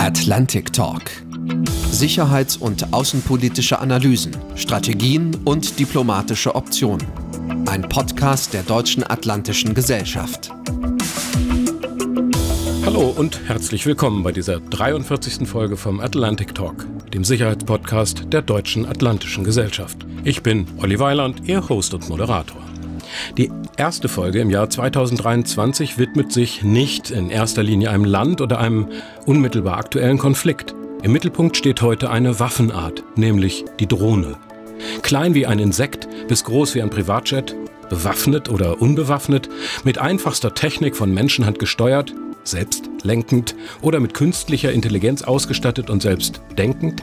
Atlantic Talk. Sicherheits- und außenpolitische Analysen, Strategien und diplomatische Optionen. Ein Podcast der Deutschen Atlantischen Gesellschaft. Hallo und herzlich willkommen bei dieser 43. Folge vom Atlantic Talk, dem Sicherheitspodcast der Deutschen Atlantischen Gesellschaft. Ich bin Olli Weiland, Ihr Host und Moderator. Die erste Folge im Jahr 2023 widmet sich nicht in erster Linie einem Land oder einem unmittelbar aktuellen Konflikt. Im Mittelpunkt steht heute eine Waffenart, nämlich die Drohne. Klein wie ein Insekt bis groß wie ein Privatjet, bewaffnet oder unbewaffnet, mit einfachster Technik von Menschenhand gesteuert, selbstlenkend oder mit künstlicher Intelligenz ausgestattet und selbst denkend,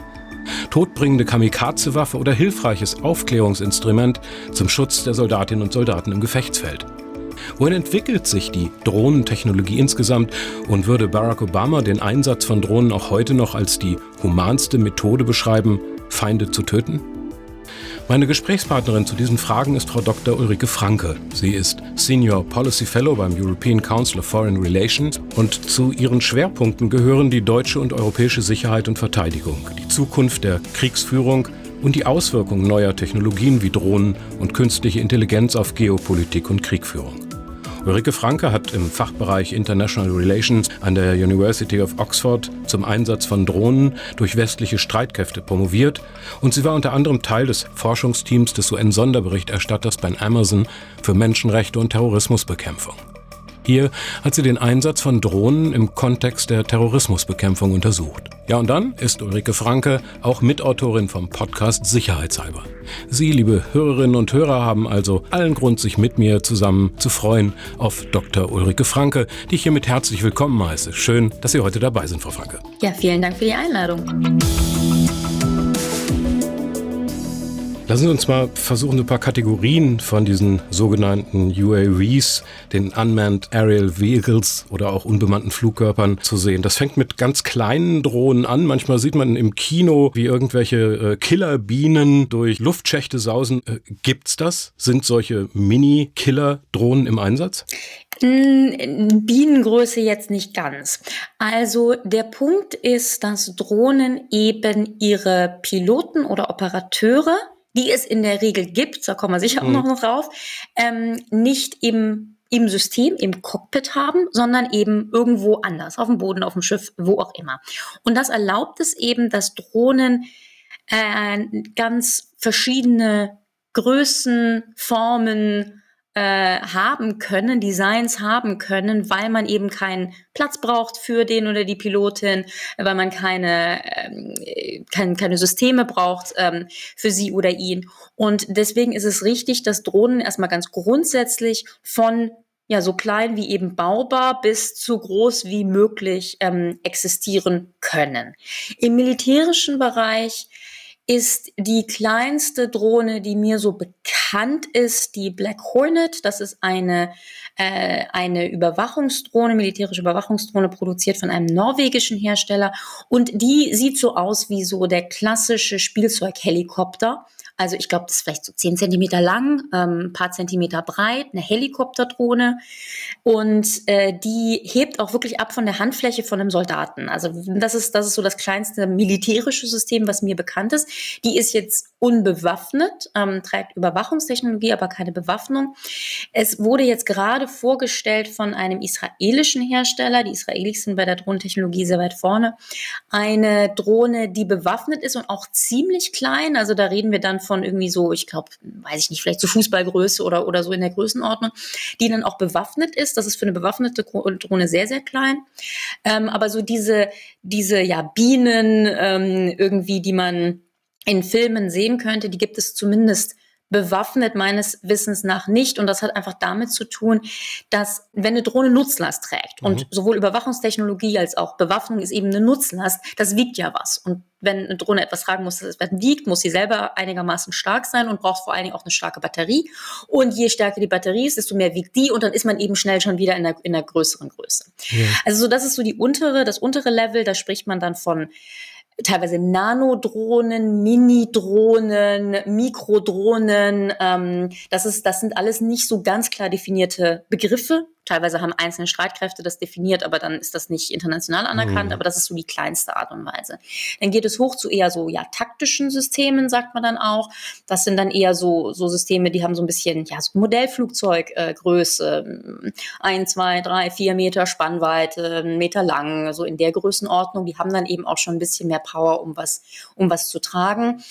todbringende Kamikaze-Waffe oder hilfreiches Aufklärungsinstrument zum Schutz der Soldatinnen und Soldaten im Gefechtsfeld. Wohin entwickelt sich die Drohnentechnologie insgesamt und würde Barack Obama den Einsatz von Drohnen auch heute noch als die humanste Methode beschreiben, Feinde zu töten? Meine Gesprächspartnerin zu diesen Fragen ist Frau Dr. Ulrike Franke. Sie ist Senior Policy Fellow beim European Council of Foreign Relations und zu ihren Schwerpunkten gehören die deutsche und europäische Sicherheit und Verteidigung, die Zukunft der Kriegsführung und die Auswirkungen neuer Technologien wie Drohnen und künstliche Intelligenz auf Geopolitik und Kriegführung. Ulrike Franke hat im Fachbereich International Relations an der University of Oxford zum Einsatz von Drohnen durch westliche Streitkräfte promoviert und sie war unter anderem Teil des Forschungsteams des UN-Sonderberichterstatters Ben Amazon für Menschenrechte und Terrorismusbekämpfung. Hier hat sie den Einsatz von Drohnen im Kontext der Terrorismusbekämpfung untersucht. Ja, und dann ist Ulrike Franke auch Mitautorin vom Podcast Sicherheitshalber. Sie, liebe Hörerinnen und Hörer, haben also allen Grund, sich mit mir zusammen zu freuen auf Dr. Ulrike Franke, die ich hiermit herzlich willkommen heiße. Schön, dass Sie heute dabei sind, Frau Franke. Ja, vielen Dank für die Einladung. Lassen Sie uns mal versuchen, ein paar Kategorien von diesen sogenannten UAVs, den Unmanned Aerial Vehicles oder auch unbemannten Flugkörpern zu sehen. Das fängt mit ganz kleinen Drohnen an. Manchmal sieht man im Kino, wie irgendwelche äh, Killerbienen durch Luftschächte sausen. Äh, gibt's das? Sind solche Mini-Killer-Drohnen im Einsatz? Bienengröße jetzt nicht ganz. Also der Punkt ist, dass Drohnen eben ihre Piloten oder Operateure die es in der Regel gibt, da kommen wir sicher auch mhm. noch drauf, ähm, nicht im im System, im Cockpit haben, sondern eben irgendwo anders, auf dem Boden, auf dem Schiff, wo auch immer. Und das erlaubt es eben, dass Drohnen äh, ganz verschiedene Größen, Formen, äh, haben können, Designs haben können, weil man eben keinen Platz braucht für den oder die Pilotin, weil man keine, ähm, kein, keine Systeme braucht ähm, für sie oder ihn. Und deswegen ist es richtig, dass Drohnen erstmal ganz grundsätzlich von ja, so klein wie eben baubar bis zu groß wie möglich ähm, existieren können. Im militärischen Bereich ist die kleinste Drohne, die mir so bekannt ist, die Black Hornet. Das ist eine, äh, eine Überwachungsdrohne, militärische Überwachungsdrohne, produziert von einem norwegischen Hersteller. Und die sieht so aus wie so der klassische Spielzeughelikopter. Also ich glaube, das ist vielleicht so zehn Zentimeter lang, ähm, ein paar Zentimeter breit, eine Helikopterdrohne. Und äh, die hebt auch wirklich ab von der Handfläche von einem Soldaten. Also das ist, das ist so das kleinste militärische System, was mir bekannt ist. Die ist jetzt unbewaffnet, ähm, trägt Überwachungstechnologie, aber keine Bewaffnung. Es wurde jetzt gerade vorgestellt von einem israelischen Hersteller. Die Israelis sind bei der Drohnentechnologie sehr weit vorne. Eine Drohne, die bewaffnet ist und auch ziemlich klein. Also da reden wir dann von irgendwie so, ich glaube, weiß ich nicht, vielleicht so Fußballgröße oder, oder so in der Größenordnung, die dann auch bewaffnet ist. Das ist für eine bewaffnete Drohne sehr, sehr klein. Ähm, aber so diese, diese ja, Bienen ähm, irgendwie, die man in Filmen sehen könnte, die gibt es zumindest bewaffnet meines Wissens nach nicht. Und das hat einfach damit zu tun, dass wenn eine Drohne Nutzlast trägt mhm. und sowohl Überwachungstechnologie als auch Bewaffnung ist eben eine Nutzlast, das wiegt ja was. Und wenn eine Drohne etwas tragen muss, das etwas wiegt, muss sie selber einigermaßen stark sein und braucht vor allen Dingen auch eine starke Batterie. Und je stärker die Batterie ist, desto mehr wiegt die und dann ist man eben schnell schon wieder in einer, in einer größeren Größe. Ja. Also so, das ist so die untere, das untere Level, da spricht man dann von teilweise Nanodrohnen, Mini-Drohnen, Mikrodrohnen. Ähm, das, ist, das sind alles nicht so ganz klar definierte Begriffe Teilweise haben einzelne Streitkräfte das definiert, aber dann ist das nicht international anerkannt. Mhm. Aber das ist so die kleinste Art und Weise. Dann geht es hoch zu eher so ja taktischen Systemen, sagt man dann auch. Das sind dann eher so so Systeme, die haben so ein bisschen ja so Modellflugzeuggröße, äh, ein, zwei, drei, vier Meter Spannweite, einen Meter lang, so in der Größenordnung. Die haben dann eben auch schon ein bisschen mehr Power, um was um was zu tragen.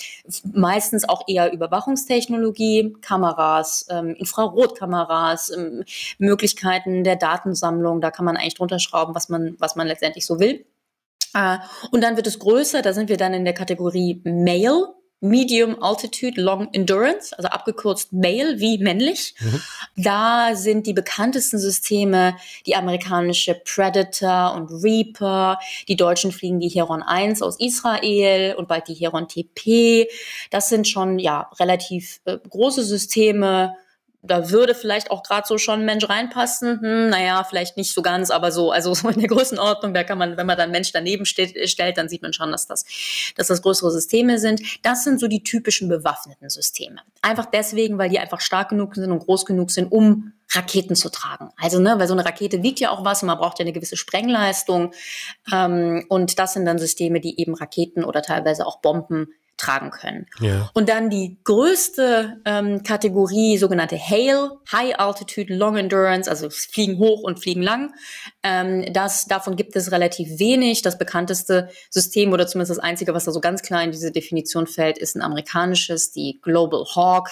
Meistens auch eher Überwachungstechnologie, Kameras, ähm, Infrarotkameras, ähm, Möglichkeiten der Datensammlung. Da kann man eigentlich drunter schrauben, was man, was man letztendlich so will. Äh, und dann wird es größer, da sind wir dann in der Kategorie Male. Medium Altitude Long Endurance, also abgekürzt Male wie männlich. Mhm. Da sind die bekanntesten Systeme die amerikanische Predator und Reaper. Die Deutschen fliegen die Heron 1 aus Israel und bald die Heron TP. Das sind schon ja relativ äh, große Systeme da würde vielleicht auch gerade so schon ein Mensch reinpassen. Hm, naja, vielleicht nicht so ganz, aber so, also so in der Größenordnung, da kann man, wenn man dann Mensch daneben steht, stellt, dann sieht man schon, dass das, dass das größere Systeme sind. Das sind so die typischen bewaffneten Systeme. Einfach deswegen, weil die einfach stark genug sind und groß genug sind, um Raketen zu tragen. Also, ne, weil so eine Rakete wiegt ja auch was man braucht ja eine gewisse Sprengleistung. Ähm, und das sind dann Systeme, die eben Raketen oder teilweise auch Bomben tragen können. Ja. Und dann die größte ähm, Kategorie, sogenannte HAIL, High Altitude Long Endurance, also fliegen hoch und fliegen lang. Ähm, das, davon gibt es relativ wenig. Das bekannteste System oder zumindest das einzige, was da so ganz klar in diese Definition fällt, ist ein amerikanisches, die Global Hawk.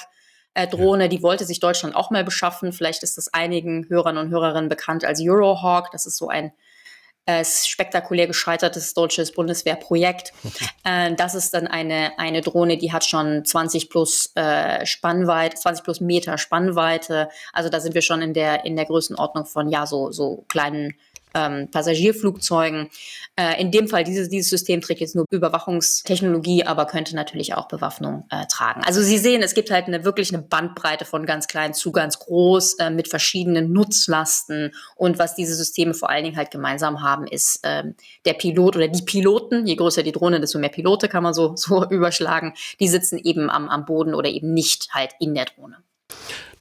Äh, Drohne, die wollte sich Deutschland auch mal beschaffen. Vielleicht ist das einigen Hörern und Hörerinnen bekannt als Eurohawk. Das ist so ein äh, spektakulär gescheitertes deutsches Bundeswehrprojekt. Äh, das ist dann eine, eine Drohne, die hat schon 20 plus äh, Spannweite, 20 plus Meter Spannweite. Also da sind wir schon in der, in der Größenordnung von ja, so, so kleinen ähm, Passagierflugzeugen. Äh, in dem Fall, dieses, dieses System trägt jetzt nur Überwachungstechnologie, aber könnte natürlich auch Bewaffnung äh, tragen. Also Sie sehen, es gibt halt eine wirklich eine Bandbreite von ganz klein zu ganz groß äh, mit verschiedenen Nutzlasten. Und was diese Systeme vor allen Dingen halt gemeinsam haben, ist ähm, der Pilot oder die Piloten. Je größer die Drohne, desto mehr Pilote kann man so, so überschlagen. Die sitzen eben am, am Boden oder eben nicht halt in der Drohne.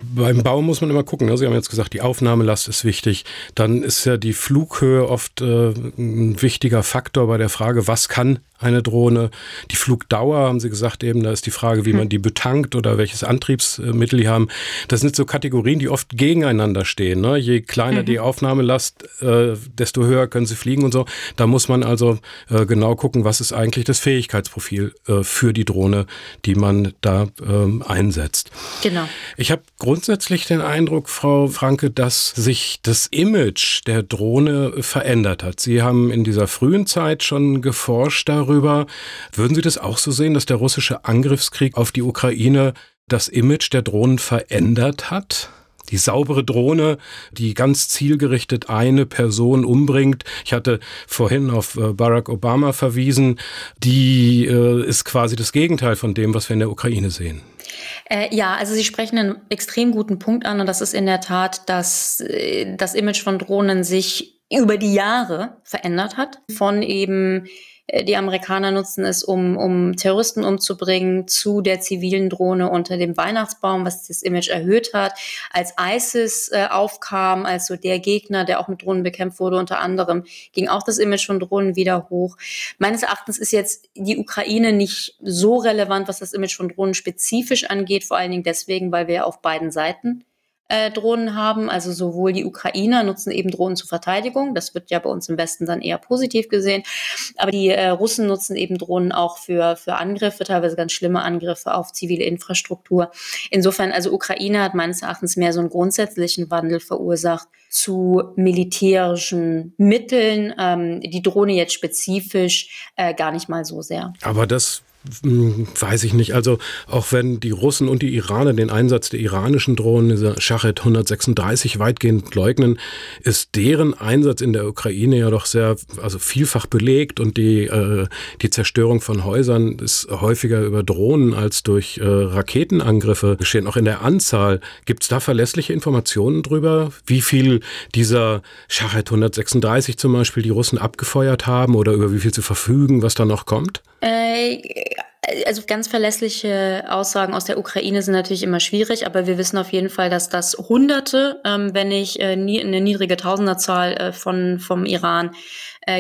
Beim Bau muss man immer gucken. Ne? Sie haben jetzt gesagt, die Aufnahmelast ist wichtig. Dann ist ja die Flughöhe oft äh, ein wichtiger Faktor bei der Frage, was kann eine Drohne. Die Flugdauer, haben Sie gesagt eben, da ist die Frage, wie man die betankt oder welches Antriebsmittel die haben. Das sind so Kategorien, die oft gegeneinander stehen. Ne? Je kleiner mhm. die Aufnahmelast, äh, desto höher können sie fliegen und so. Da muss man also äh, genau gucken, was ist eigentlich das Fähigkeitsprofil äh, für die Drohne, die man da ähm, einsetzt. Genau. Ich habe grundsätzlich den Eindruck, Frau Franke, dass sich das Image der Drohne verändert hat. Sie haben in dieser frühen Zeit schon geforscht darüber, darüber. Würden Sie das auch so sehen, dass der russische Angriffskrieg auf die Ukraine das Image der Drohnen verändert hat? Die saubere Drohne, die ganz zielgerichtet eine Person umbringt. Ich hatte vorhin auf äh, Barack Obama verwiesen. Die äh, ist quasi das Gegenteil von dem, was wir in der Ukraine sehen. Äh, ja, also Sie sprechen einen extrem guten Punkt an und das ist in der Tat, dass äh, das Image von Drohnen sich über die Jahre verändert hat. Von eben die Amerikaner nutzen es, um, um Terroristen umzubringen, zu der zivilen Drohne unter dem Weihnachtsbaum, was das Image erhöht hat. Als ISIS äh, aufkam, als so der Gegner, der auch mit Drohnen bekämpft wurde, unter anderem, ging auch das Image von Drohnen wieder hoch. Meines Erachtens ist jetzt die Ukraine nicht so relevant, was das Image von Drohnen spezifisch angeht, vor allen Dingen deswegen, weil wir auf beiden Seiten äh, Drohnen haben. Also sowohl die Ukrainer nutzen eben Drohnen zur Verteidigung. Das wird ja bei uns im Westen dann eher positiv gesehen. Aber die äh, Russen nutzen eben Drohnen auch für, für Angriffe, teilweise ganz schlimme Angriffe auf zivile Infrastruktur. Insofern, also Ukraine hat meines Erachtens mehr so einen grundsätzlichen Wandel verursacht zu militärischen Mitteln. Ähm, die Drohne jetzt spezifisch äh, gar nicht mal so sehr. Aber das weiß ich nicht. Also auch wenn die Russen und die Iraner den Einsatz der iranischen Drohnen, dieser Shachet 136, weitgehend leugnen, ist deren Einsatz in der Ukraine ja doch sehr, also vielfach belegt und die, äh, die Zerstörung von Häusern ist häufiger über Drohnen als durch äh, Raketenangriffe geschehen. Auch in der Anzahl gibt es da verlässliche Informationen drüber, wie viel dieser Shachet 136 zum Beispiel die Russen abgefeuert haben oder über wie viel zu verfügen, was da noch kommt? Äh, Also ganz verlässliche Aussagen aus der Ukraine sind natürlich immer schwierig, aber wir wissen auf jeden Fall, dass das Hunderte, ähm, wenn nicht äh, eine niedrige Tausenderzahl äh, von vom Iran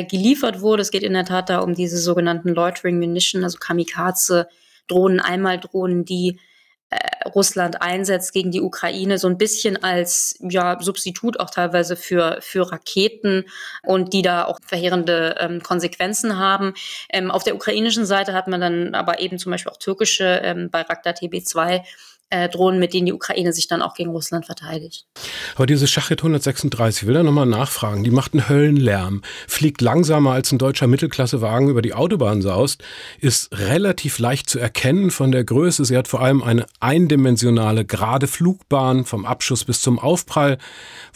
geliefert wurde. Es geht in der Tat da um diese sogenannten Loitering Munition, also Kamikaze-Drohnen, Einmal-Drohnen, die äh, Russland einsetzt gegen die Ukraine, so ein bisschen als ja, Substitut auch teilweise für, für Raketen und die da auch verheerende ähm, Konsequenzen haben. Ähm, auf der ukrainischen Seite hat man dann aber eben zum Beispiel auch türkische ähm, Bayraktar TB2 äh, Drohnen, mit denen die Ukraine sich dann auch gegen Russland verteidigt. Aber diese Schachet 136, ich will da nochmal nachfragen, die macht einen Höllenlärm, fliegt langsamer als ein deutscher Mittelklassewagen über die Autobahn saust, ist relativ leicht zu erkennen von der Größe. Sie hat vor allem eine eindimensionale, gerade Flugbahn vom Abschuss bis zum Aufprall,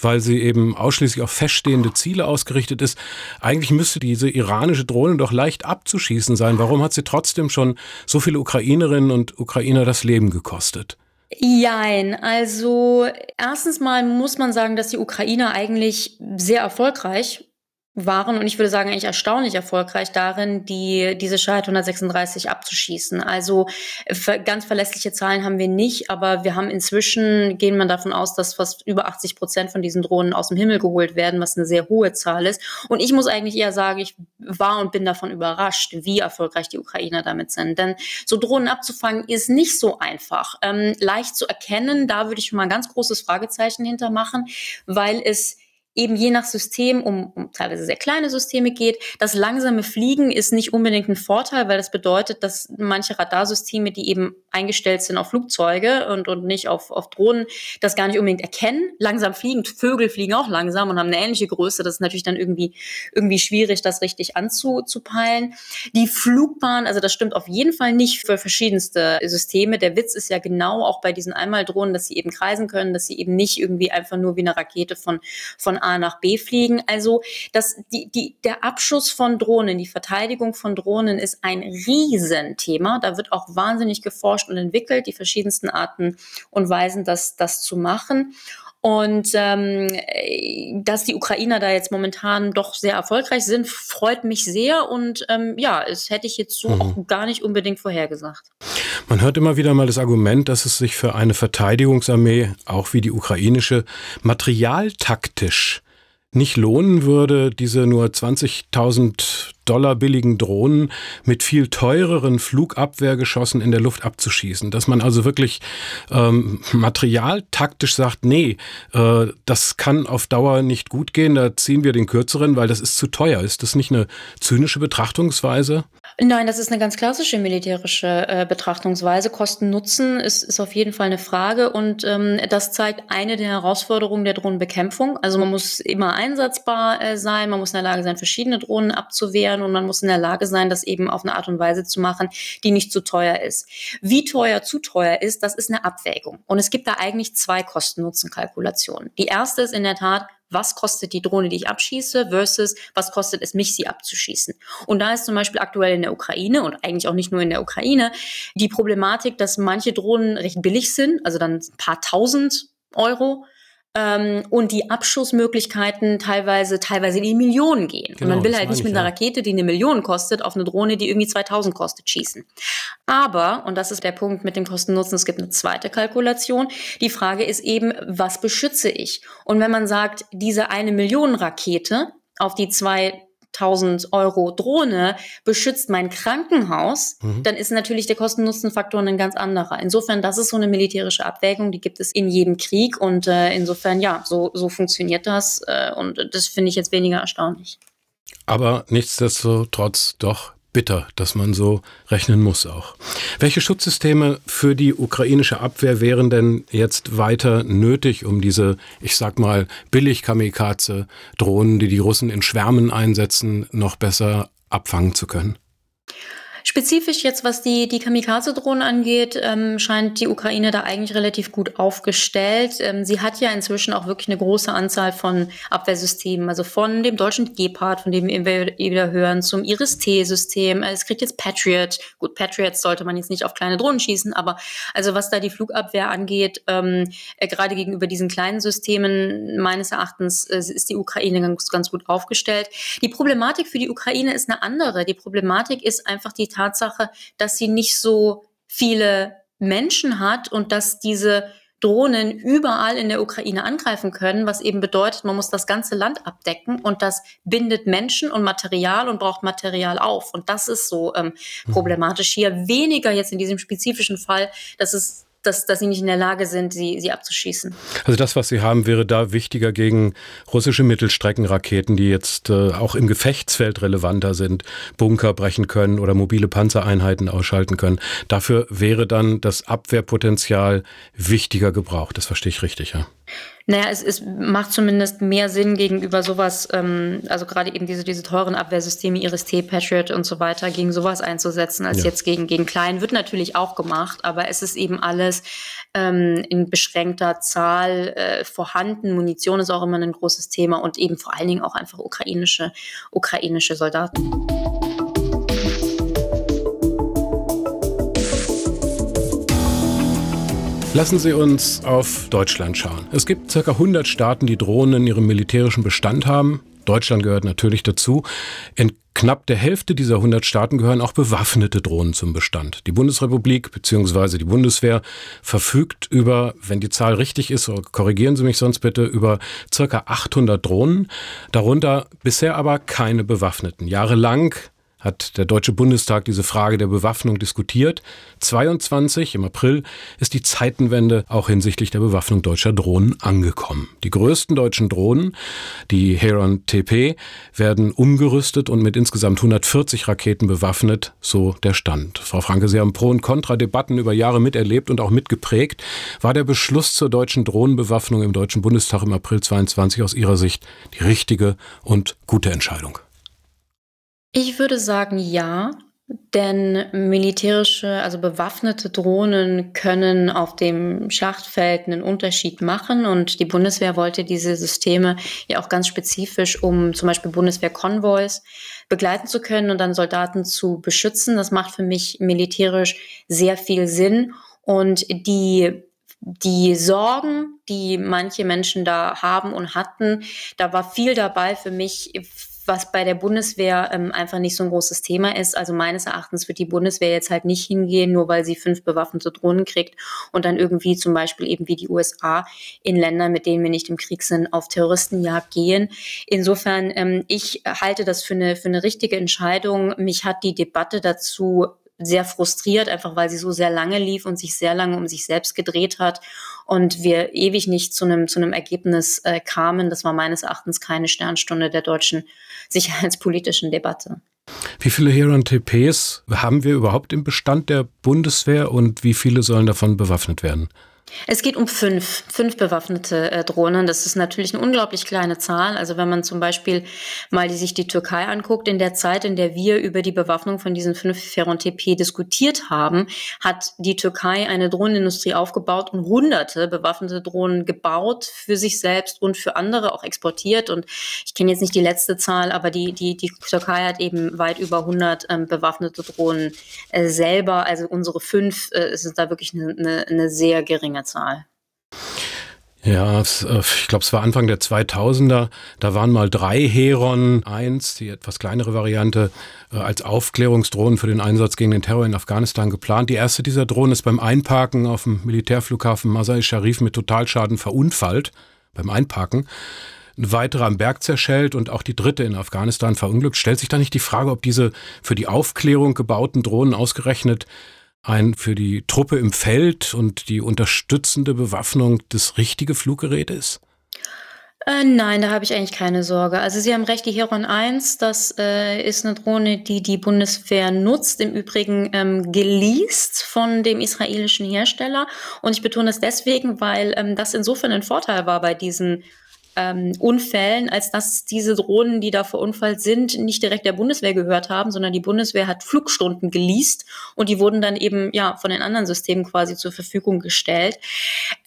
weil sie eben ausschließlich auf feststehende Ziele ausgerichtet ist. Eigentlich müsste diese iranische Drohne doch leicht abzuschießen sein. Warum hat sie trotzdem schon so viele Ukrainerinnen und Ukrainer das Leben gekostet? Jein, also erstens mal muss man sagen, dass die Ukrainer eigentlich sehr erfolgreich waren und ich würde sagen eigentlich erstaunlich erfolgreich darin, die diese Scheit 136 abzuschießen. Also ganz verlässliche Zahlen haben wir nicht, aber wir haben inzwischen gehen man davon aus, dass fast über 80 Prozent von diesen Drohnen aus dem Himmel geholt werden, was eine sehr hohe Zahl ist. Und ich muss eigentlich eher sagen, ich war und bin davon überrascht, wie erfolgreich die Ukrainer damit sind. Denn so Drohnen abzufangen ist nicht so einfach, ähm, leicht zu erkennen. Da würde ich schon mal ein ganz großes Fragezeichen hintermachen, weil es eben je nach System um, um teilweise sehr kleine Systeme geht. Das langsame Fliegen ist nicht unbedingt ein Vorteil, weil das bedeutet, dass manche Radarsysteme, die eben eingestellt sind auf Flugzeuge und, und nicht auf, auf Drohnen, das gar nicht unbedingt erkennen. Langsam fliegen, Vögel fliegen auch langsam und haben eine ähnliche Größe. Das ist natürlich dann irgendwie, irgendwie schwierig, das richtig anzupeilen. Die Flugbahn, also das stimmt auf jeden Fall nicht für verschiedenste Systeme. Der Witz ist ja genau auch bei diesen Einmaldrohnen, dass sie eben kreisen können, dass sie eben nicht irgendwie einfach nur wie eine Rakete von, von A nach B fliegen. Also das, die, die, der Abschuss von Drohnen, die Verteidigung von Drohnen ist ein Riesenthema. Da wird auch wahnsinnig geforscht und entwickelt, die verschiedensten Arten und Weisen, das, das zu machen. Und ähm, dass die Ukrainer da jetzt momentan doch sehr erfolgreich sind, freut mich sehr. Und ähm, ja, es hätte ich jetzt so mhm. auch gar nicht unbedingt vorhergesagt. Man hört immer wieder mal das Argument, dass es sich für eine Verteidigungsarmee, auch wie die ukrainische, materialtaktisch nicht lohnen würde, diese nur 20.000 Dollar billigen Drohnen mit viel teureren Flugabwehrgeschossen in der Luft abzuschießen. Dass man also wirklich ähm, materialtaktisch sagt, nee, äh, das kann auf Dauer nicht gut gehen, da ziehen wir den kürzeren, weil das ist zu teuer. Ist das nicht eine zynische Betrachtungsweise? Nein, das ist eine ganz klassische militärische äh, Betrachtungsweise. Kosten-Nutzen ist, ist auf jeden Fall eine Frage und ähm, das zeigt eine der Herausforderungen der Drohnenbekämpfung. Also man muss immer einsatzbar äh, sein, man muss in der Lage sein, verschiedene Drohnen abzuwehren und man muss in der Lage sein, das eben auf eine Art und Weise zu machen, die nicht zu teuer ist. Wie teuer zu teuer ist, das ist eine Abwägung. Und es gibt da eigentlich zwei Kosten-Nutzen-Kalkulationen. Die erste ist in der Tat, was kostet die Drohne, die ich abschieße, versus was kostet es mich, sie abzuschießen. Und da ist zum Beispiel aktuell in der Ukraine und eigentlich auch nicht nur in der Ukraine die Problematik, dass manche Drohnen recht billig sind, also dann ein paar tausend Euro ähm, und die Abschussmöglichkeiten teilweise teilweise in die Millionen gehen. Genau, und man will halt nicht mit einer Rakete, die eine Million kostet, auf eine Drohne, die irgendwie 2000 kostet, schießen. Aber, und das ist der Punkt mit dem Kosten-Nutzen, es gibt eine zweite Kalkulation. Die Frage ist eben, was beschütze ich? Und wenn man sagt, diese eine Million Rakete auf die zwei 1000 Euro Drohne beschützt mein Krankenhaus, mhm. dann ist natürlich der Kosten-Nutzen-Faktor ein ganz anderer. Insofern, das ist so eine militärische Abwägung, die gibt es in jedem Krieg und äh, insofern, ja, so, so funktioniert das äh, und das finde ich jetzt weniger erstaunlich. Aber nichtsdestotrotz doch bitter, dass man so rechnen muss auch. Welche Schutzsysteme für die ukrainische Abwehr wären denn jetzt weiter nötig, um diese, ich sag mal, billig Kamikaze-Drohnen, die die Russen in Schwärmen einsetzen, noch besser abfangen zu können? Spezifisch jetzt, was die, die Kamikaze-Drohnen angeht, ähm, scheint die Ukraine da eigentlich relativ gut aufgestellt. Ähm, sie hat ja inzwischen auch wirklich eine große Anzahl von Abwehrsystemen, also von dem deutschen Gepard, von dem wir wieder hören, zum Iris-T-System. Es kriegt jetzt Patriot. Gut, Patriots sollte man jetzt nicht auf kleine Drohnen schießen, aber also was da die Flugabwehr angeht, ähm, äh, gerade gegenüber diesen kleinen Systemen, meines Erachtens äh, ist die Ukraine ganz, ganz gut aufgestellt. Die Problematik für die Ukraine ist eine andere. Die Problematik ist einfach die Tatsache, dass sie nicht so viele Menschen hat und dass diese Drohnen überall in der Ukraine angreifen können, was eben bedeutet, man muss das ganze Land abdecken und das bindet Menschen und Material und braucht Material auf. Und das ist so ähm, mhm. problematisch hier. Weniger jetzt in diesem spezifischen Fall, dass es dass, dass sie nicht in der Lage sind, sie, sie abzuschießen. Also das, was Sie haben, wäre da wichtiger gegen russische Mittelstreckenraketen, die jetzt äh, auch im Gefechtsfeld relevanter sind, Bunker brechen können oder mobile Panzereinheiten ausschalten können. Dafür wäre dann das Abwehrpotenzial wichtiger gebraucht. Das verstehe ich richtig, ja. Naja, es, es macht zumindest mehr Sinn gegenüber sowas, ähm, also gerade eben diese, diese teuren Abwehrsysteme, Iris-T, Patriot und so weiter, gegen sowas einzusetzen, als ja. jetzt gegen, gegen Klein. Wird natürlich auch gemacht, aber es ist eben alles ähm, in beschränkter Zahl äh, vorhanden. Munition ist auch immer ein großes Thema und eben vor allen Dingen auch einfach ukrainische, ukrainische Soldaten. Lassen Sie uns auf Deutschland schauen. Es gibt ca. 100 Staaten, die Drohnen in ihrem militärischen Bestand haben. Deutschland gehört natürlich dazu. In knapp der Hälfte dieser 100 Staaten gehören auch bewaffnete Drohnen zum Bestand. Die Bundesrepublik bzw. die Bundeswehr verfügt über, wenn die Zahl richtig ist, korrigieren Sie mich sonst bitte, über ca. 800 Drohnen, darunter bisher aber keine bewaffneten. Jahrelang hat der Deutsche Bundestag diese Frage der Bewaffnung diskutiert. 22 im April ist die Zeitenwende auch hinsichtlich der Bewaffnung deutscher Drohnen angekommen. Die größten deutschen Drohnen, die Heron TP, werden umgerüstet und mit insgesamt 140 Raketen bewaffnet, so der Stand. Frau Franke, Sie haben Pro- und Contra-Debatten über Jahre miterlebt und auch mitgeprägt. War der Beschluss zur deutschen Drohnenbewaffnung im Deutschen Bundestag im April 22 aus Ihrer Sicht die richtige und gute Entscheidung? Ich würde sagen, ja, denn militärische, also bewaffnete Drohnen können auf dem Schlachtfeld einen Unterschied machen und die Bundeswehr wollte diese Systeme ja auch ganz spezifisch, um zum Beispiel Bundeswehr-Konvois begleiten zu können und dann Soldaten zu beschützen. Das macht für mich militärisch sehr viel Sinn und die die Sorgen, die manche Menschen da haben und hatten, da war viel dabei für mich was bei der Bundeswehr ähm, einfach nicht so ein großes Thema ist. Also meines Erachtens wird die Bundeswehr jetzt halt nicht hingehen, nur weil sie fünf bewaffnete Drohnen kriegt und dann irgendwie zum Beispiel eben wie die USA in Ländern, mit denen wir nicht im Krieg sind, auf Terroristenjagd gehen. Insofern, ähm, ich halte das für eine, für eine richtige Entscheidung. Mich hat die Debatte dazu sehr frustriert, einfach weil sie so sehr lange lief und sich sehr lange um sich selbst gedreht hat und wir ewig nicht zu einem, zu einem Ergebnis äh, kamen. Das war meines Erachtens keine Sternstunde der deutschen sicherheitspolitischen Debatte. Wie viele Heron-TPs haben wir überhaupt im Bestand der Bundeswehr und wie viele sollen davon bewaffnet werden? Es geht um fünf, fünf bewaffnete äh, Drohnen. Das ist natürlich eine unglaublich kleine Zahl. Also wenn man zum Beispiel mal die, sich die Türkei anguckt, in der Zeit, in der wir über die Bewaffnung von diesen fünf Ferron TP diskutiert haben, hat die Türkei eine Drohnenindustrie aufgebaut und hunderte bewaffnete Drohnen gebaut für sich selbst und für andere auch exportiert. Und ich kenne jetzt nicht die letzte Zahl, aber die, die, die Türkei hat eben weit über 100 ähm, bewaffnete Drohnen äh, selber. Also unsere fünf äh, sind da wirklich eine, eine, eine sehr geringe Zahl. Ja, äh, ich glaube, es war Anfang der 2000er. Da waren mal drei Heron 1, die etwas kleinere Variante, äh, als Aufklärungsdrohnen für den Einsatz gegen den Terror in Afghanistan geplant. Die erste dieser Drohnen ist beim Einparken auf dem Militärflughafen Masai Sharif mit Totalschaden verunfallt. Beim Einparken. Eine weitere am Berg zerschellt und auch die dritte in Afghanistan verunglückt. Stellt sich da nicht die Frage, ob diese für die Aufklärung gebauten Drohnen ausgerechnet ein für die Truppe im Feld und die unterstützende Bewaffnung das richtige Fluggerät ist? Äh, nein, da habe ich eigentlich keine Sorge. Also Sie haben recht, die Heron 1, das äh, ist eine Drohne, die die Bundeswehr nutzt, im Übrigen ähm, geleast von dem israelischen Hersteller. Und ich betone das deswegen, weil ähm, das insofern ein Vorteil war bei diesen ähm, Unfällen, als dass diese Drohnen, die da verunfallt sind, nicht direkt der Bundeswehr gehört haben, sondern die Bundeswehr hat Flugstunden geleast und die wurden dann eben ja von den anderen Systemen quasi zur Verfügung gestellt.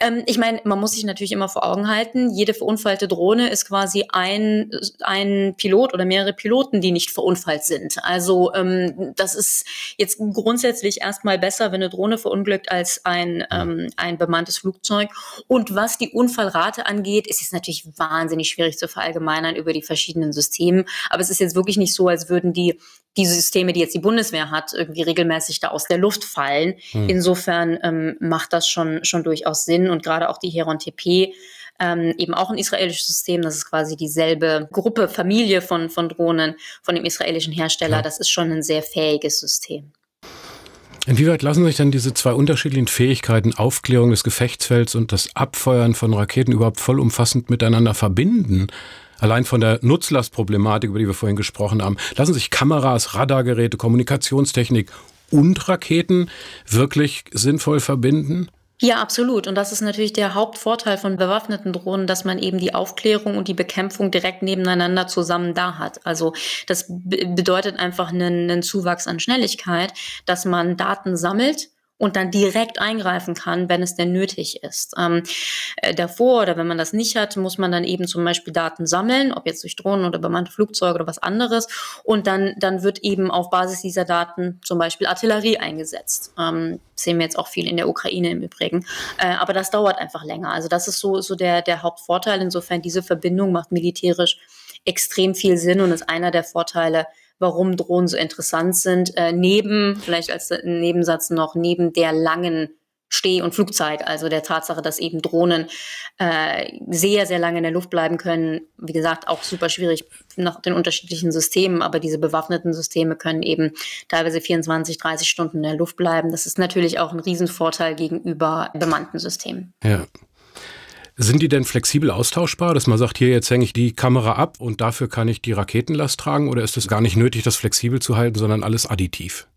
Ähm, ich meine, man muss sich natürlich immer vor Augen halten, jede verunfallte Drohne ist quasi ein, ein Pilot oder mehrere Piloten, die nicht verunfallt sind. Also ähm, das ist jetzt grundsätzlich erstmal besser, wenn eine Drohne verunglückt, als ein, ähm, ein bemanntes Flugzeug. Und was die Unfallrate angeht, ist es natürlich wahnsinnig schwierig zu verallgemeinern über die verschiedenen Systeme. Aber es ist jetzt wirklich nicht so, als würden die diese Systeme, die jetzt die Bundeswehr hat, irgendwie regelmäßig da aus der Luft fallen. Hm. Insofern ähm, macht das schon, schon durchaus Sinn und gerade auch die Heron TP ähm, eben auch ein israelisches System. Das ist quasi dieselbe Gruppe, Familie von, von Drohnen von dem israelischen Hersteller. Ja. Das ist schon ein sehr fähiges System. Inwieweit lassen sich denn diese zwei unterschiedlichen Fähigkeiten, Aufklärung des Gefechtsfelds und das Abfeuern von Raketen überhaupt vollumfassend miteinander verbinden? Allein von der Nutzlastproblematik, über die wir vorhin gesprochen haben, lassen sich Kameras, Radargeräte, Kommunikationstechnik und Raketen wirklich sinnvoll verbinden? Ja, absolut. Und das ist natürlich der Hauptvorteil von bewaffneten Drohnen, dass man eben die Aufklärung und die Bekämpfung direkt nebeneinander zusammen da hat. Also das bedeutet einfach einen, einen Zuwachs an Schnelligkeit, dass man Daten sammelt und dann direkt eingreifen kann, wenn es denn nötig ist. Ähm, äh, davor oder wenn man das nicht hat, muss man dann eben zum Beispiel Daten sammeln, ob jetzt durch Drohnen oder bemannte Flugzeuge oder was anderes. Und dann, dann wird eben auf Basis dieser Daten zum Beispiel Artillerie eingesetzt. Ähm, sehen wir jetzt auch viel in der Ukraine im Übrigen. Äh, aber das dauert einfach länger. Also das ist so, so der, der Hauptvorteil. Insofern diese Verbindung macht militärisch extrem viel Sinn und ist einer der Vorteile, warum Drohnen so interessant sind. Äh, neben, vielleicht als Nebensatz noch, neben der langen Steh- und Flugzeit, also der Tatsache, dass eben Drohnen äh, sehr, sehr lange in der Luft bleiben können. Wie gesagt, auch super schwierig nach den unterschiedlichen Systemen, aber diese bewaffneten Systeme können eben teilweise 24, 30 Stunden in der Luft bleiben. Das ist natürlich auch ein Riesenvorteil gegenüber bemannten Systemen. Ja. Sind die denn flexibel austauschbar, dass man sagt, hier jetzt hänge ich die Kamera ab und dafür kann ich die Raketenlast tragen oder ist es gar nicht nötig, das flexibel zu halten, sondern alles additiv?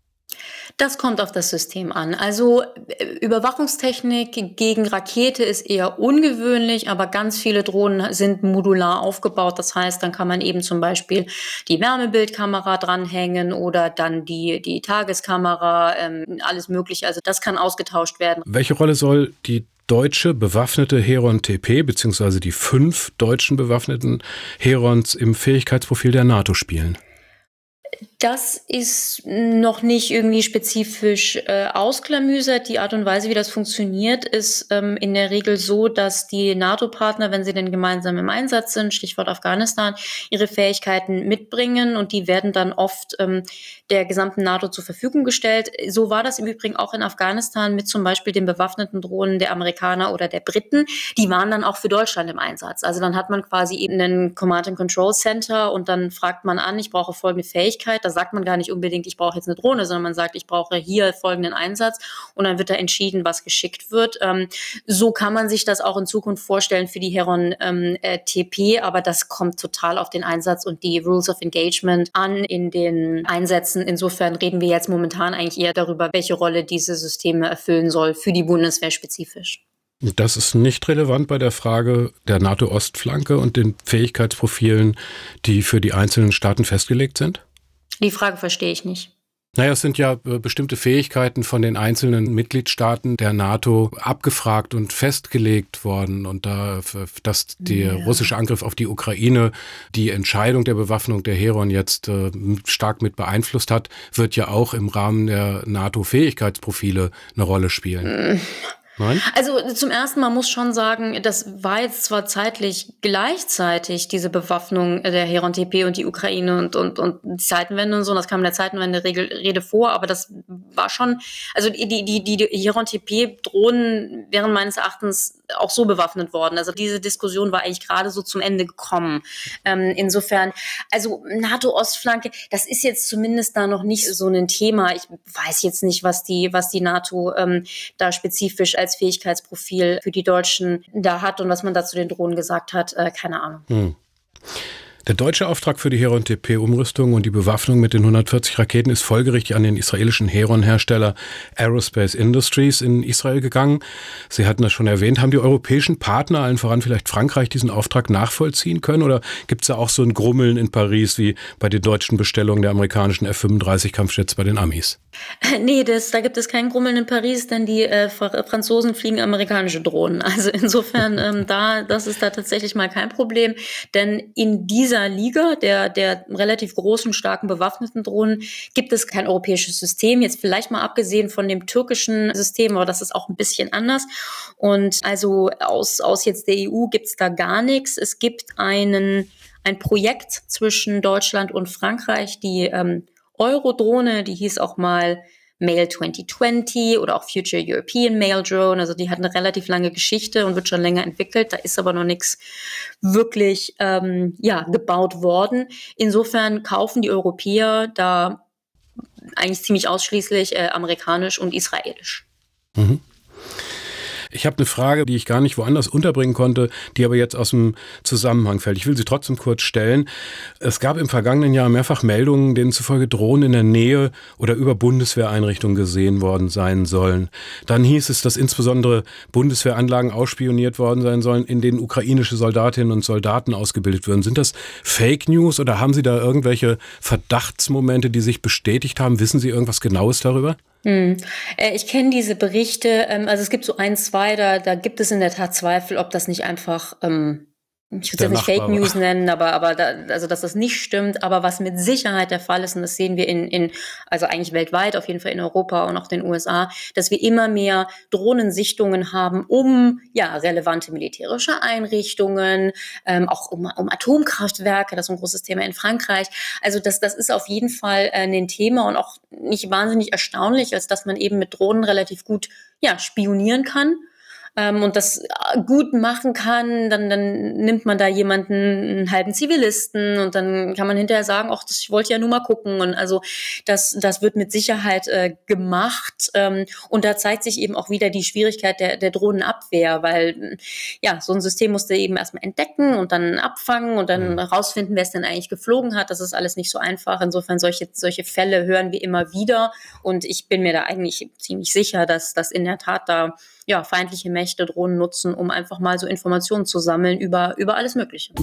Das kommt auf das System an. Also äh, Überwachungstechnik gegen Rakete ist eher ungewöhnlich, aber ganz viele Drohnen sind modular aufgebaut. Das heißt, dann kann man eben zum Beispiel die Wärmebildkamera dranhängen oder dann die, die Tageskamera, ähm, alles Mögliche. Also das kann ausgetauscht werden. Welche Rolle soll die deutsche bewaffnete Heron TP beziehungsweise die fünf deutschen bewaffneten Herons im Fähigkeitsprofil der NATO spielen? Das ist noch nicht irgendwie spezifisch äh, ausklamüsert. Die Art und Weise, wie das funktioniert, ist ähm, in der Regel so, dass die NATO-Partner, wenn sie denn gemeinsam im Einsatz sind, Stichwort Afghanistan, ihre Fähigkeiten mitbringen und die werden dann oft ähm, der gesamten NATO zur Verfügung gestellt. So war das im Übrigen auch in Afghanistan mit zum Beispiel den bewaffneten Drohnen der Amerikaner oder der Briten. Die waren dann auch für Deutschland im Einsatz. Also dann hat man quasi eben einen Command and Control Center und dann fragt man an, ich brauche folgende Fähigkeit. Da sagt man gar nicht unbedingt, ich brauche jetzt eine Drohne, sondern man sagt, ich brauche hier folgenden Einsatz und dann wird da entschieden, was geschickt wird. Ähm, so kann man sich das auch in Zukunft vorstellen für die Heron ähm, äh, TP, aber das kommt total auf den Einsatz und die Rules of Engagement an in den Einsätzen. Insofern reden wir jetzt momentan eigentlich eher darüber, welche Rolle diese Systeme erfüllen soll für die Bundeswehr spezifisch. Das ist nicht relevant bei der Frage der NATO-Ostflanke und den Fähigkeitsprofilen, die für die einzelnen Staaten festgelegt sind? Die Frage verstehe ich nicht. Naja, es sind ja äh, bestimmte Fähigkeiten von den einzelnen Mitgliedstaaten der NATO abgefragt und festgelegt worden. Und da, dass der ja. russische Angriff auf die Ukraine die Entscheidung der Bewaffnung der Heron jetzt äh, stark mit beeinflusst hat, wird ja auch im Rahmen der NATO-Fähigkeitsprofile eine Rolle spielen. Nein? Also zum ersten Mal muss schon sagen, das war jetzt zwar zeitlich gleichzeitig diese Bewaffnung der Heron TP und die Ukraine und, und, und die Zeitenwende und so, das kam in der Zeitenwende-Rede vor, aber das war schon, also die, die, die, die Heron TP-Drohnen wären meines Erachtens auch so bewaffnet worden. Also diese Diskussion war eigentlich gerade so zum Ende gekommen. Ähm, insofern, also NATO-Ostflanke, das ist jetzt zumindest da noch nicht so ein Thema. Ich weiß jetzt nicht, was die, was die NATO ähm, da spezifisch als Fähigkeitsprofil für die Deutschen da hat und was man da zu den Drohnen gesagt hat. Äh, keine Ahnung. Hm. Der deutsche Auftrag für die Heron-TP-Umrüstung und die Bewaffnung mit den 140 Raketen ist folgerichtig an den israelischen Heron-Hersteller Aerospace Industries in Israel gegangen. Sie hatten das schon erwähnt. Haben die europäischen Partner, allen voran vielleicht Frankreich, diesen Auftrag nachvollziehen können? Oder gibt es da auch so ein Grummeln in Paris wie bei den deutschen Bestellungen der amerikanischen F-35-Kampfjets bei den Amis? Nee, das, da gibt es keinen Grummeln in Paris, denn die äh, Franzosen fliegen amerikanische Drohnen. Also insofern, ähm, da, das ist da tatsächlich mal kein Problem. Denn in dieser Liga der, der relativ großen, starken bewaffneten Drohnen gibt es kein europäisches System. Jetzt vielleicht mal abgesehen von dem türkischen System, aber das ist auch ein bisschen anders. Und also aus, aus jetzt der EU gibt es da gar nichts. Es gibt einen, ein Projekt zwischen Deutschland und Frankreich, die ähm, Eurodrohne, die hieß auch mal Mail 2020 oder auch Future European Mail Drone. Also die hat eine relativ lange Geschichte und wird schon länger entwickelt. Da ist aber noch nichts wirklich ähm, ja, gebaut worden. Insofern kaufen die Europäer da eigentlich ziemlich ausschließlich äh, amerikanisch und israelisch. Mhm. Ich habe eine Frage, die ich gar nicht woanders unterbringen konnte, die aber jetzt aus dem Zusammenhang fällt. Ich will sie trotzdem kurz stellen. Es gab im vergangenen Jahr mehrfach Meldungen, denen zufolge Drohnen in der Nähe oder über Bundeswehreinrichtungen gesehen worden sein sollen. Dann hieß es, dass insbesondere Bundeswehranlagen ausspioniert worden sein sollen, in denen ukrainische Soldatinnen und Soldaten ausgebildet würden. Sind das Fake News oder haben Sie da irgendwelche Verdachtsmomente, die sich bestätigt haben? Wissen Sie irgendwas Genaues darüber? Hm. Äh, ich kenne diese Berichte, ähm, also es gibt so ein, zwei, da, da gibt es in der Tat Zweifel, ob das nicht einfach ähm, ich würde es nicht Fake News nennen, aber, aber da, also dass das nicht stimmt. Aber was mit Sicherheit der Fall ist, und das sehen wir in, in, also eigentlich weltweit, auf jeden Fall in Europa und auch den USA, dass wir immer mehr Drohnensichtungen haben, um ja relevante militärische Einrichtungen, ähm, auch um, um Atomkraftwerke, das ist ein großes Thema in Frankreich. Also das, das ist auf jeden Fall äh, ein Thema und auch nicht wahnsinnig erstaunlich, als dass man eben mit Drohnen relativ gut ja, spionieren kann ähm, und das äh, gut machen kann, dann, dann nimmt man da jemanden, einen halben Zivilisten und dann kann man hinterher sagen, ach, das, ich wollte ja nur mal gucken. Und also das, das wird mit Sicherheit äh, gemacht. Ähm, und da zeigt sich eben auch wieder die Schwierigkeit der, der Drohnenabwehr, weil ja, so ein System musste eben erstmal entdecken und dann abfangen und dann mhm. rausfinden, wer es denn eigentlich geflogen hat. Das ist alles nicht so einfach. Insofern solche, solche Fälle hören wir immer wieder. Und ich bin mir da eigentlich ziemlich sicher, dass das in der Tat da ja, feindliche Mächte Drohnen nutzen, um einfach mal so Informationen zu sammeln über, über alles Mögliche.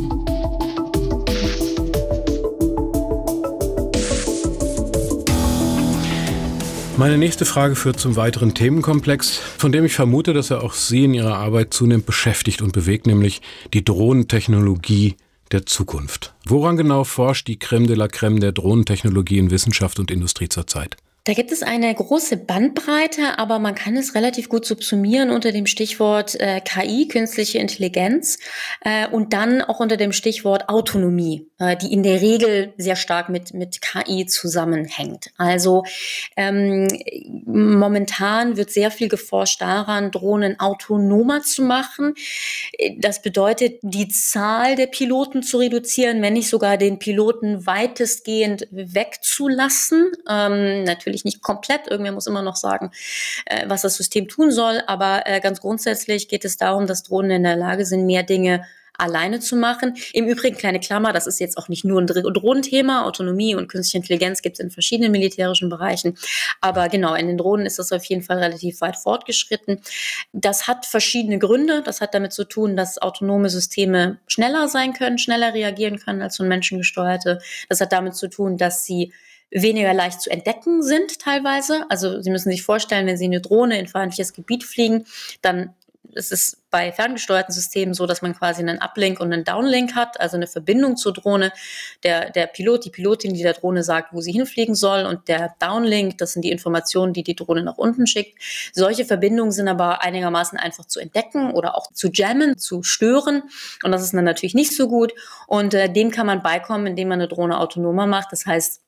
Meine nächste Frage führt zum weiteren Themenkomplex, von dem ich vermute, dass er auch Sie in Ihrer Arbeit zunehmend beschäftigt und bewegt, nämlich die Drohnentechnologie der Zukunft. Woran genau forscht die Creme de la Creme der Drohnentechnologie in Wissenschaft und Industrie zurzeit? Da gibt es eine große Bandbreite, aber man kann es relativ gut subsumieren unter dem Stichwort äh, KI, künstliche Intelligenz, äh, und dann auch unter dem Stichwort Autonomie, äh, die in der Regel sehr stark mit, mit KI zusammenhängt. Also ähm, momentan wird sehr viel geforscht daran, Drohnen autonomer zu machen. Das bedeutet, die Zahl der Piloten zu reduzieren, wenn nicht sogar den Piloten weitestgehend wegzulassen. Ähm, natürlich natürlich nicht komplett. Irgendwer muss immer noch sagen, äh, was das System tun soll. Aber äh, ganz grundsätzlich geht es darum, dass Drohnen in der Lage sind, mehr Dinge alleine zu machen. Im Übrigen, kleine Klammer, das ist jetzt auch nicht nur ein Drohnenthema. Autonomie und künstliche Intelligenz gibt es in verschiedenen militärischen Bereichen. Aber genau, in den Drohnen ist das auf jeden Fall relativ weit fortgeschritten. Das hat verschiedene Gründe. Das hat damit zu tun, dass autonome Systeme schneller sein können, schneller reagieren können als so menschengesteuerte. Das hat damit zu tun, dass sie weniger leicht zu entdecken sind teilweise. Also Sie müssen sich vorstellen, wenn Sie eine Drohne in feindliches Gebiet fliegen, dann ist es bei ferngesteuerten Systemen so, dass man quasi einen Uplink und einen Downlink hat, also eine Verbindung zur Drohne. Der, der Pilot, die Pilotin, die der Drohne sagt, wo sie hinfliegen soll und der Downlink, das sind die Informationen, die die Drohne nach unten schickt. Solche Verbindungen sind aber einigermaßen einfach zu entdecken oder auch zu jammen, zu stören und das ist dann natürlich nicht so gut und äh, dem kann man beikommen, indem man eine Drohne autonomer macht. Das heißt,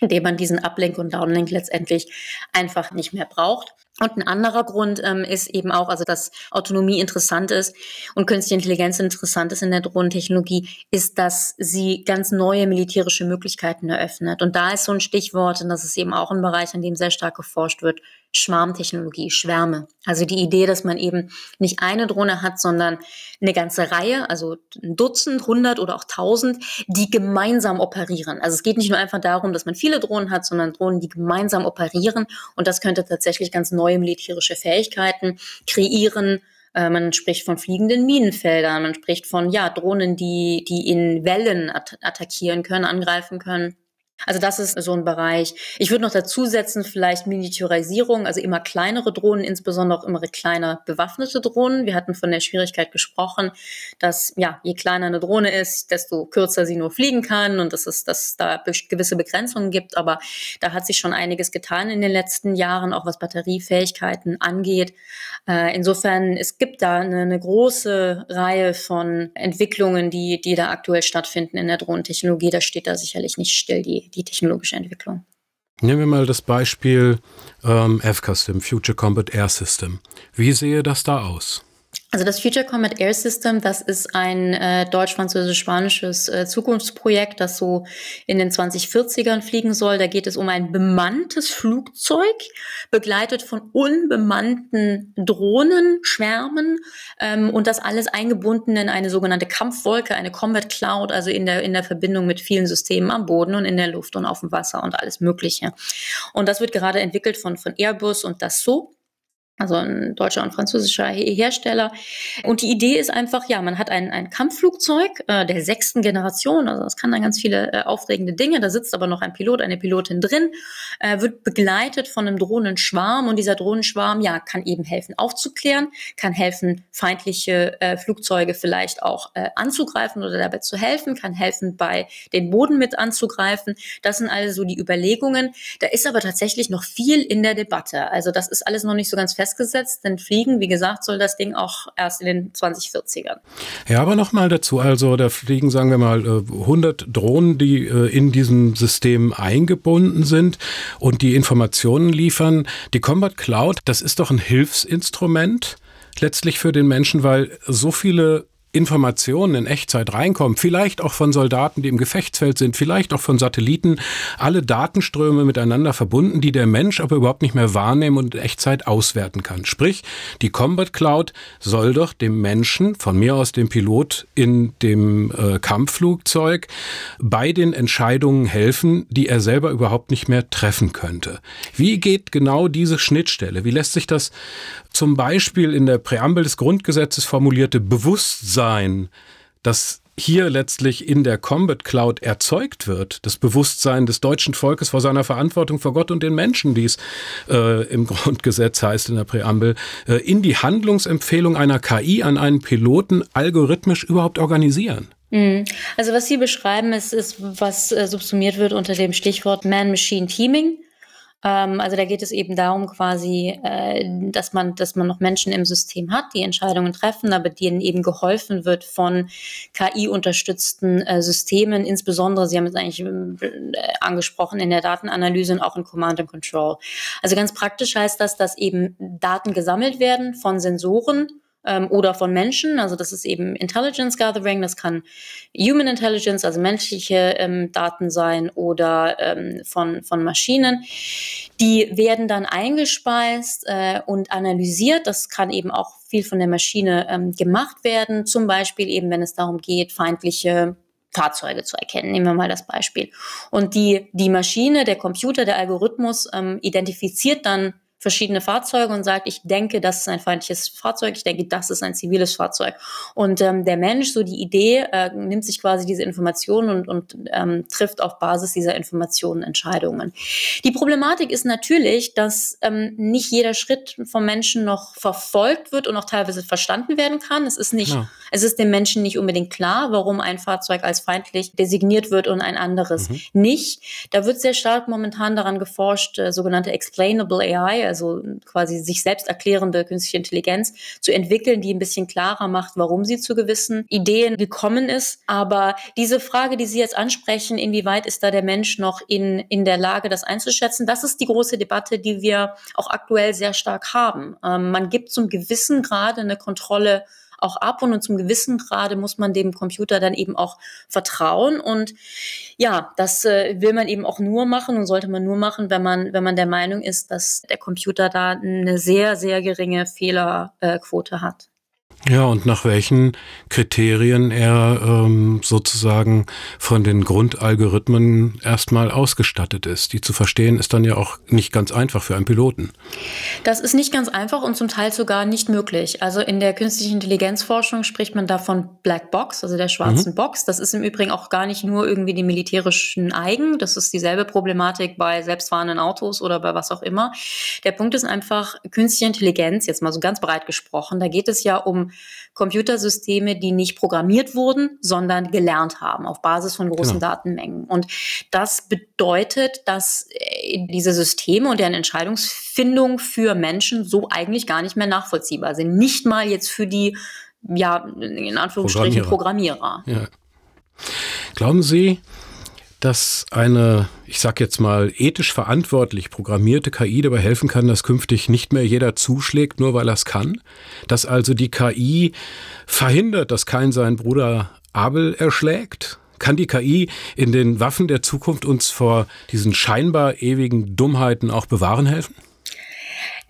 indem man diesen Uplink und Downlink letztendlich einfach nicht mehr braucht. Und ein anderer Grund ähm, ist eben auch, also dass Autonomie interessant ist und künstliche Intelligenz interessant ist in der Drohnentechnologie, ist, dass sie ganz neue militärische Möglichkeiten eröffnet. Und da ist so ein Stichwort, und das ist eben auch ein Bereich, an dem sehr stark geforscht wird, Schwarmtechnologie, Schwärme. Also die Idee, dass man eben nicht eine Drohne hat, sondern eine ganze Reihe, also ein Dutzend, hundert oder auch tausend, die gemeinsam operieren. Also es geht nicht nur einfach darum, dass man viele Drohnen hat, sondern Drohnen, die gemeinsam operieren. Und das könnte tatsächlich ganz neue militärische Fähigkeiten kreieren. Äh, man spricht von fliegenden Minenfeldern, man spricht von ja Drohnen, die die in Wellen at attackieren können, angreifen können. Also das ist so ein Bereich. Ich würde noch dazu setzen, vielleicht Miniaturisierung, also immer kleinere Drohnen, insbesondere auch immer kleiner bewaffnete Drohnen. Wir hatten von der Schwierigkeit gesprochen, dass ja, je kleiner eine Drohne ist, desto kürzer sie nur fliegen kann und dass es, dass da gewisse Begrenzungen gibt. Aber da hat sich schon einiges getan in den letzten Jahren, auch was Batteriefähigkeiten angeht. Äh, insofern, es gibt da eine, eine große Reihe von Entwicklungen, die, die da aktuell stattfinden in der Drohnentechnologie. Da steht da sicherlich nicht still, die, die technologische Entwicklung. Nehmen wir mal das Beispiel ähm, FCUSTIM, Future Combat Air System. Wie sehe das da aus? Also das Future Combat Air System, das ist ein äh, deutsch-französisch-spanisches äh, Zukunftsprojekt, das so in den 2040ern fliegen soll. Da geht es um ein bemanntes Flugzeug, begleitet von unbemannten Drohnen, Schwärmen ähm, und das alles eingebunden in eine sogenannte Kampfwolke, eine Combat Cloud, also in der, in der Verbindung mit vielen Systemen am Boden und in der Luft und auf dem Wasser und alles Mögliche. Und das wird gerade entwickelt von, von Airbus und Dassault also ein deutscher und französischer Hersteller. Und die Idee ist einfach, ja, man hat ein, ein Kampfflugzeug äh, der sechsten Generation, also das kann dann ganz viele äh, aufregende Dinge, da sitzt aber noch ein Pilot, eine Pilotin drin, äh, wird begleitet von einem Drohnenschwarm und dieser Drohnenschwarm, ja, kann eben helfen aufzuklären, kann helfen, feindliche äh, Flugzeuge vielleicht auch äh, anzugreifen oder dabei zu helfen, kann helfen, bei den Boden mit anzugreifen. Das sind also die Überlegungen. Da ist aber tatsächlich noch viel in der Debatte. Also das ist alles noch nicht so ganz fest festgesetzt, denn fliegen, wie gesagt, soll das Ding auch erst in den 2040ern. Ja, aber nochmal dazu, also da fliegen, sagen wir mal, 100 äh, Drohnen, die äh, in diesem System eingebunden sind und die Informationen liefern. Die Combat Cloud, das ist doch ein Hilfsinstrument letztlich für den Menschen, weil so viele Informationen in Echtzeit reinkommen, vielleicht auch von Soldaten, die im Gefechtsfeld sind, vielleicht auch von Satelliten, alle Datenströme miteinander verbunden, die der Mensch aber überhaupt nicht mehr wahrnehmen und in Echtzeit auswerten kann. Sprich, die Combat Cloud soll doch dem Menschen, von mir aus dem Pilot in dem äh, Kampfflugzeug, bei den Entscheidungen helfen, die er selber überhaupt nicht mehr treffen könnte. Wie geht genau diese Schnittstelle? Wie lässt sich das zum Beispiel in der Präambel des Grundgesetzes formulierte Bewusstsein, das hier letztlich in der Combat Cloud erzeugt wird, das Bewusstsein des deutschen Volkes vor seiner Verantwortung vor Gott und den Menschen, die es äh, im Grundgesetz heißt in der Präambel, äh, in die Handlungsempfehlung einer KI an einen Piloten algorithmisch überhaupt organisieren. Mhm. Also was Sie beschreiben, ist, ist was äh, subsumiert wird unter dem Stichwort Man-Machine-Teaming. Ähm, also da geht es eben darum quasi, äh, dass man, dass man noch Menschen im System hat, die Entscheidungen treffen, aber denen eben geholfen wird von KI-unterstützten äh, Systemen, insbesondere, Sie haben es eigentlich äh, angesprochen, in der Datenanalyse und auch in Command and Control. Also ganz praktisch heißt das, dass eben Daten gesammelt werden von Sensoren, ähm, oder von Menschen. Also das ist eben Intelligence Gathering, das kann Human Intelligence, also menschliche ähm, Daten sein oder ähm, von, von Maschinen. Die werden dann eingespeist äh, und analysiert. Das kann eben auch viel von der Maschine ähm, gemacht werden. Zum Beispiel eben, wenn es darum geht, feindliche Fahrzeuge zu erkennen. Nehmen wir mal das Beispiel. Und die, die Maschine, der Computer, der Algorithmus ähm, identifiziert dann verschiedene Fahrzeuge und sagt, ich denke, das ist ein feindliches Fahrzeug, ich denke, das ist ein ziviles Fahrzeug. Und ähm, der Mensch, so die Idee, äh, nimmt sich quasi diese Informationen und, und ähm, trifft auf Basis dieser Informationen Entscheidungen. Die Problematik ist natürlich, dass ähm, nicht jeder Schritt vom Menschen noch verfolgt wird und auch teilweise verstanden werden kann. Es ist nicht, ja. es ist dem Menschen nicht unbedingt klar, warum ein Fahrzeug als feindlich designiert wird und ein anderes mhm. nicht. Da wird sehr stark momentan daran geforscht, äh, sogenannte explainable AI, also quasi sich selbst erklärende künstliche Intelligenz zu entwickeln, die ein bisschen klarer macht, warum sie zu gewissen Ideen gekommen ist. Aber diese Frage, die Sie jetzt ansprechen, inwieweit ist da der Mensch noch in, in der Lage, das einzuschätzen, das ist die große Debatte, die wir auch aktuell sehr stark haben. Ähm, man gibt zum gewissen Grade eine Kontrolle auch ab und zum gewissen Grade muss man dem Computer dann eben auch vertrauen und ja, das äh, will man eben auch nur machen und sollte man nur machen, wenn man, wenn man der Meinung ist, dass der Computer da eine sehr, sehr geringe Fehlerquote hat. Ja, und nach welchen Kriterien er ähm, sozusagen von den Grundalgorithmen erstmal ausgestattet ist. Die zu verstehen ist dann ja auch nicht ganz einfach für einen Piloten. Das ist nicht ganz einfach und zum Teil sogar nicht möglich. Also in der künstlichen Intelligenzforschung spricht man davon Black Box, also der schwarzen mhm. Box. Das ist im Übrigen auch gar nicht nur irgendwie die militärischen Eigen. Das ist dieselbe Problematik bei selbstfahrenden Autos oder bei was auch immer. Der Punkt ist einfach künstliche Intelligenz, jetzt mal so ganz breit gesprochen. Da geht es ja um Computersysteme, die nicht programmiert wurden, sondern gelernt haben auf Basis von großen genau. Datenmengen. Und das bedeutet, dass äh, diese Systeme und deren Entscheidungsfindung für Menschen so eigentlich gar nicht mehr nachvollziehbar sind. Nicht mal jetzt für die, ja, in Anführungsstrichen Programmierer. Programmierer. Ja. Glauben Sie, dass eine, ich sag jetzt mal, ethisch verantwortlich programmierte KI dabei helfen kann, dass künftig nicht mehr jeder zuschlägt, nur weil er es kann? Dass also die KI verhindert, dass kein seinen Bruder Abel erschlägt? Kann die KI in den Waffen der Zukunft uns vor diesen scheinbar ewigen Dummheiten auch bewahren helfen?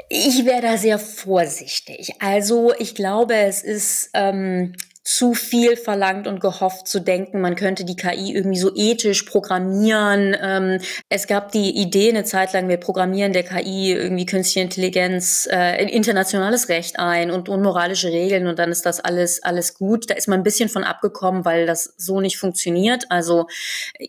Ich wäre da sehr vorsichtig. Also ich glaube, es ist ähm, zu viel verlangt und gehofft zu denken, man könnte die KI irgendwie so ethisch programmieren. Ähm, es gab die Idee eine Zeit lang, wir programmieren der KI irgendwie künstliche Intelligenz, äh, internationales Recht ein und, und moralische Regeln und dann ist das alles, alles gut. Da ist man ein bisschen von abgekommen, weil das so nicht funktioniert. Also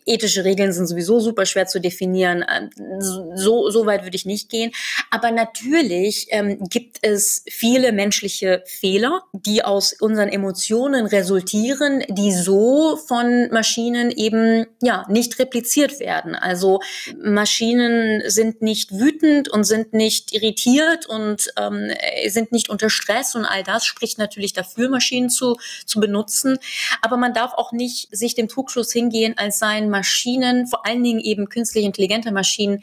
ethische Regeln sind sowieso super schwer zu definieren. Äh, so, so weit würde ich nicht gehen. Aber natürlich ähm, gibt es viele menschliche Fehler, die aus unseren Emotionen Emotionen resultieren, die so von Maschinen eben ja nicht repliziert werden. Also Maschinen sind nicht wütend und sind nicht irritiert und ähm, sind nicht unter Stress und all das spricht natürlich dafür, Maschinen zu, zu benutzen. Aber man darf auch nicht sich dem Trugschluss hingehen, als seien Maschinen, vor allen Dingen eben künstlich intelligente Maschinen,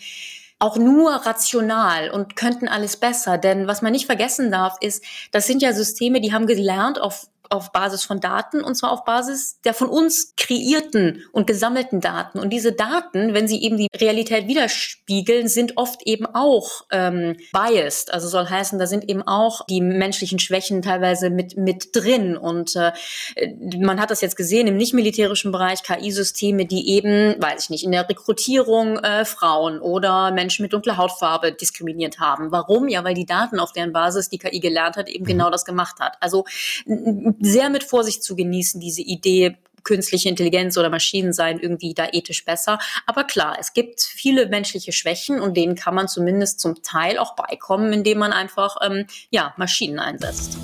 auch nur rational und könnten alles besser. Denn was man nicht vergessen darf, ist, das sind ja Systeme, die haben gelernt auf auf Basis von Daten und zwar auf Basis der von uns kreierten und gesammelten Daten. Und diese Daten, wenn sie eben die Realität widerspiegeln, sind oft eben auch ähm, biased. Also soll heißen, da sind eben auch die menschlichen Schwächen teilweise mit, mit drin. Und äh, man hat das jetzt gesehen im nicht-militärischen Bereich, KI-Systeme, die eben, weiß ich nicht, in der Rekrutierung äh, Frauen oder Menschen mit dunkler Hautfarbe diskriminiert haben. Warum? Ja, weil die Daten, auf deren Basis die KI gelernt hat, eben mhm. genau das gemacht hat. Also sehr mit Vorsicht zu genießen, diese Idee, künstliche Intelligenz oder Maschinen seien irgendwie da ethisch besser. Aber klar, es gibt viele menschliche Schwächen und denen kann man zumindest zum Teil auch beikommen, indem man einfach ähm, ja, Maschinen einsetzt.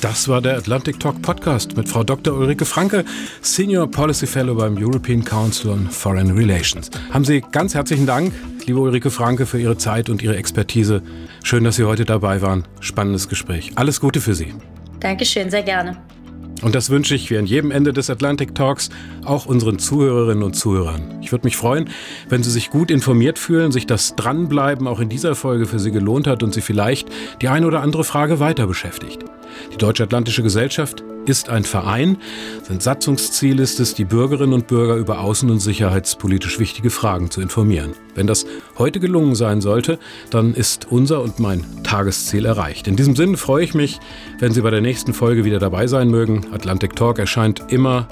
Das war der Atlantic Talk Podcast mit Frau Dr. Ulrike Franke, Senior Policy Fellow beim European Council on Foreign Relations. Haben Sie ganz herzlichen Dank, liebe Ulrike Franke, für Ihre Zeit und Ihre Expertise. Schön, dass Sie heute dabei waren. Spannendes Gespräch. Alles Gute für Sie. Dankeschön, sehr gerne. Und das wünsche ich wie an jedem Ende des Atlantic Talks auch unseren Zuhörerinnen und Zuhörern. Ich würde mich freuen, wenn Sie sich gut informiert fühlen, sich das Dranbleiben auch in dieser Folge für Sie gelohnt hat und Sie vielleicht die eine oder andere Frage weiter beschäftigt. Die Deutsche Atlantische Gesellschaft ist ein Verein. Sein Satzungsziel ist es, die Bürgerinnen und Bürger über außen- und sicherheitspolitisch wichtige Fragen zu informieren. Wenn das heute gelungen sein sollte, dann ist unser und mein Tagesziel erreicht. In diesem Sinne freue ich mich, wenn Sie bei der nächsten Folge wieder dabei sein mögen. Atlantic Talk erscheint immer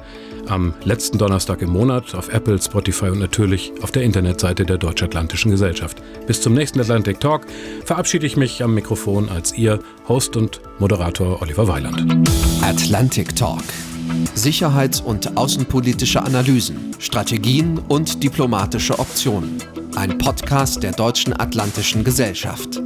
am letzten Donnerstag im Monat auf Apple, Spotify und natürlich auf der Internetseite der Deutsch-Atlantischen Gesellschaft. Bis zum nächsten Atlantic Talk verabschiede ich mich am Mikrofon als Ihr Host und Moderator Oliver Weiland. Atlantic Talk. Sicherheits- und außenpolitische Analysen, Strategien und diplomatische Optionen. Ein Podcast der Deutschen Atlantischen Gesellschaft.